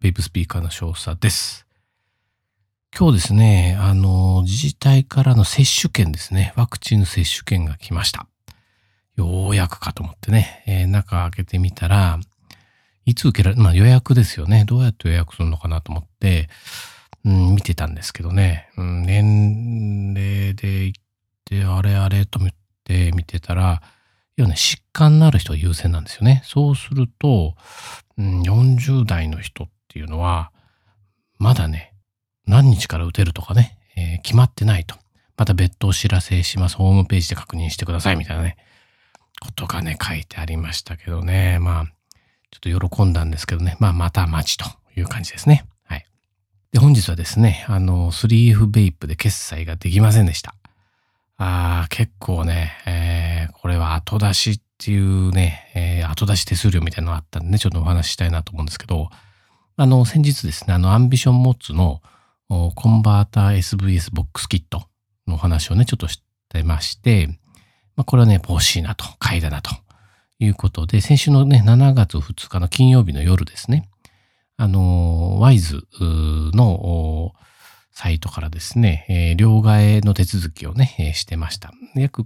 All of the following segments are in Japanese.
ベイプスピーカーの少佐です。今日ですね、あの、自治体からの接種券ですね、ワクチンの接種券が来ました。ようやくかと思ってね、えー、中開けてみたら、いつ受けられ、まあ予約ですよね。どうやって予約するのかなと思って、うん、見てたんですけどね、うん、年齢で行って、あれあれと思って見てたら、要はね、疾患のある人が優先なんですよね。そうすると、うん、40代の人っていうのは、まだね、何日から打てるとかね、えー、決まってないと。また別途お知らせします。ホームページで確認してくださいみたいなね、ことがね、書いてありましたけどね。まあ、ちょっと喜んだんですけどね。まあ、また待ちという感じですね。はい。で、本日はですね、あの、3F ベイプで決済ができませんでした。ああ、結構ね、えー、これは後出しっていうね、えー、後出し手数料みたいなのがあったんでね、ちょっとお話ししたいなと思うんですけど、あの、先日ですね、あの、アンビションモッツのコンバーター SVS ボックスキットの話をね、ちょっとしてまして、まあ、これはね、欲しいなと、買いだなということで、先週のね、7月2日の金曜日の夜ですね、あの、ワイズのサイトからですね、えー、両替の手続きをね、えー、してました。約、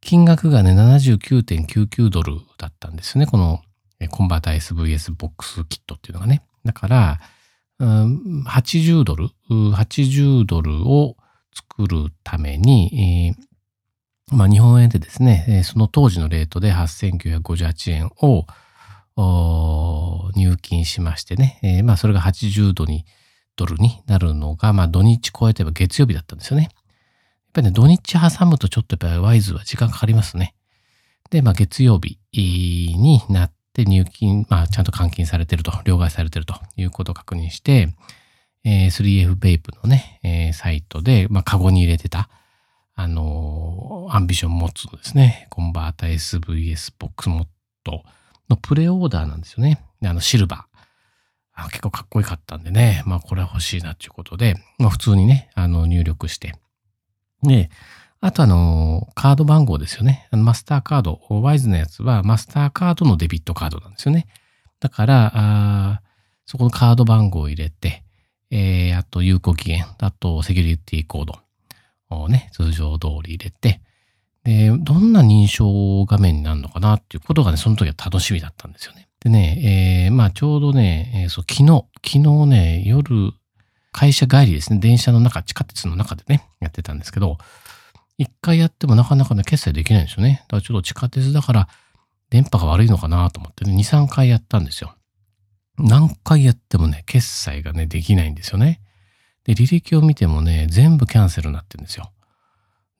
金額がね、79.99ドルだったんですね。この、コンバータ SVS ボックスキットっていうのがね。だから、うん80ドル、80ドルを作るために、えー、まあ、日本円でですね、その当時のレートで8958円を入金しましてね、えー、まあ、それが80ドルになるのが、まあ土日超えてば月曜日だったんですよね。やっぱりね、土日挟むとちょっとやっぱりワイズは時間かかりますね。で、まあ月曜日になって入金、まあちゃんと換金されてると、両替されてるということを確認して、えー、3F ベイプのね、えー、サイトで、まあカゴに入れてた、あのー、 Ambition Mods のですね、コンバータ SVS ボックスモットのプレオーダーなんですよね。あの、シルバー。あ結構かっこよかったんでね、まあこれは欲しいなっていうことで、まあ普通にね、あの入力して。で、あとあの、カード番号ですよね。マスターカード、ワイズのやつはマスターカードのデビットカードなんですよね。だから、あそこのカード番号を入れて、えー、あと有効期限、あとセキュリティコードをね、通常通り入れて、で、どんな認証画面になるのかなっていうことがね、その時は楽しみだったんですよね。でね、えー、まあちょうどね、えー、そう、昨日、昨日ね、夜、会社帰りですね、電車の中、地下鉄の中でね、やってたんですけど、一回やってもなかなかね、決済できないんですよね。だからちょっと地下鉄だから、電波が悪いのかなと思ってね、2、3回やったんですよ。何回やってもね、決済がね、できないんですよね。で、履歴を見てもね、全部キャンセルになってるんですよ。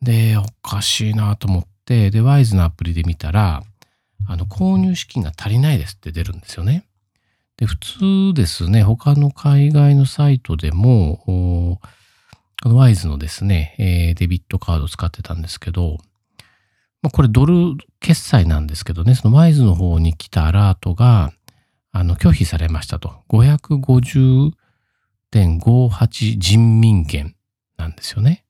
で、おかしいなと思って、で、ワイズのアプリで見たら、あの、購入資金が足りないですって出るんですよね。で、普通ですね、他の海外のサイトでも、このワイズのですね、えー、デビットカードを使ってたんですけど、まあ、これドル決済なんですけどね、そのワイズの方に来たアラートが、あの、拒否されましたと。550.58人民元なんですよね。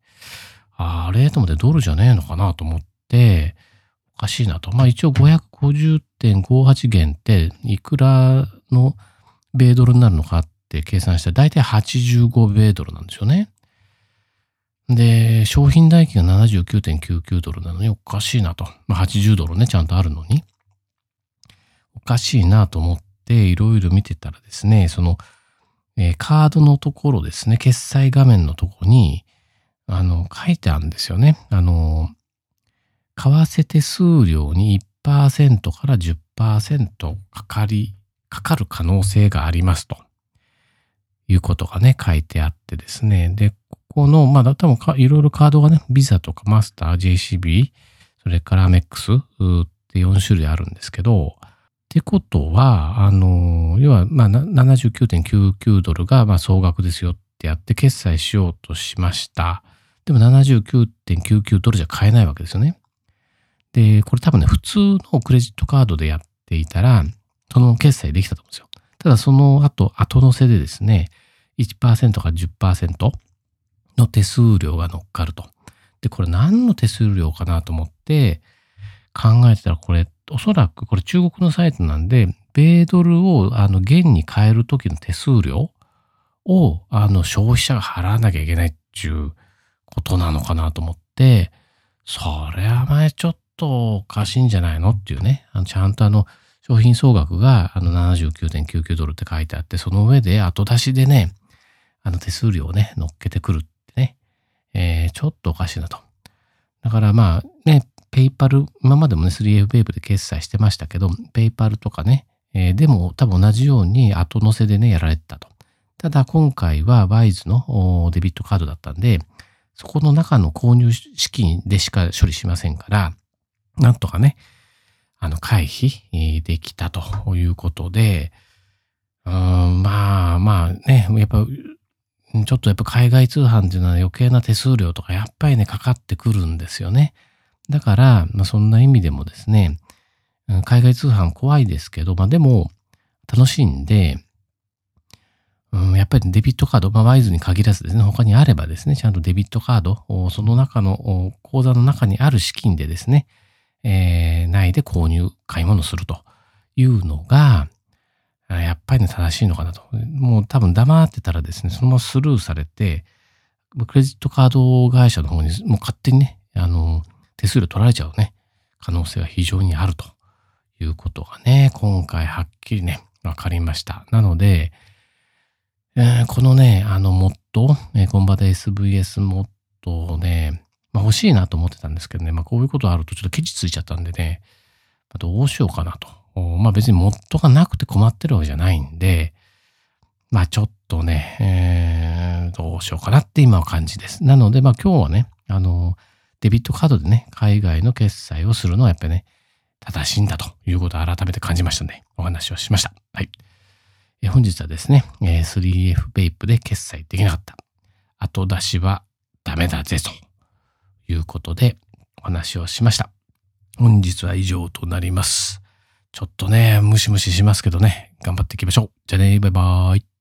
あれと思ってドルじゃねえのかなと思って、おかしいなと。まあ一応550.58元っていくらの米ドルになるのかって計算したら大体85米ドルなんですよね。で、商品代金が79.99ドルなのにおかしいなと。まあ80ドルね、ちゃんとあるのに。おかしいなと思っていろいろ見てたらですね、その、えー、カードのところですね、決済画面のとこに、あの、書いてあるんですよね。あの、為替手数料に1%から10%かかり、かかる可能性がありますということがね、書いてあってですね。で、この、まあ、多分いろいろカードがね、ビザとかマスター、JCB、それからアメックスって4種類あるんですけど、ってことは、あの、要は、まあ、79.99ドルが、ま、総額ですよってやって決済しようとしました。でも79.99ドルじゃ買えないわけですよね。で、これ多分ね、普通のクレジットカードでやっていたら、その決済できたと思うんですよ。ただその後、後乗せでですね、1%か10%の手数料が乗っかると。で、これ何の手数料かなと思って考えてたら、これ、おそらくこれ中国のサイトなんで、米ドルをあの元に変える時の手数料をあの消費者が払わなきゃいけないっていうことなのかなと思って、それは前ちょっとおかしいんじゃないのっていうね、あのちゃんとあの商品総額があの79.99ドルって書いてあって、その上で後出しでね、あの手数料をね、乗っけてくるっ、えー、ちょっとおかしいなと。だからまあね、ペイパル、今までもね、3F ペイプで決済してましたけど、ペイパルとかね、えー、でも多分同じように後乗せでね、やられてたと。ただ今回はワイズのデビットカードだったんで、そこの中の購入資金でしか処理しませんから、なんとかね、あの、回避できたということで、うん、まあまあね、やっぱ、ちょっとやっぱ海外通販っていうのは余計な手数料とかやっぱりね、かかってくるんですよね。だから、まあそんな意味でもですね、海外通販怖いですけど、まあでも楽しんで、うん、やっぱりデビットカード、まあ、ワイズに限らずですね、他にあればですね、ちゃんとデビットカード、その中の、口座の中にある資金でですね、えー、内で購入、買い物するというのが、やっぱりね、正しいのかなと。もう多分黙ってたらですね、そのままスルーされて、クレジットカード会社の方にもう勝手にね、あの、手数料取られちゃうね、可能性が非常にあるということがね、今回はっきりね、わかりました。なので、えー、このね、あのモット、え、コンバテ SVS モットをね、まあ、欲しいなと思ってたんですけどね、まあ、こういうことあるとちょっとケチついちゃったんでね、どうしようかなと。まあ別にモットがなくて困ってるわけじゃないんで、まあちょっとね、えー、どうしようかなって今は感じです。なので、まあ今日はね、あの、デビットカードでね、海外の決済をするのはやっぱりね、正しいんだということを改めて感じましたので、お話をしました。はい。え本日はですね、え 3F ペイプで決済できなかった。後出しはダメだぜということでお話をしました。本日は以上となります。ちょっとね、ムシムシしますけどね、頑張っていきましょう。じゃあね、バイバーイ。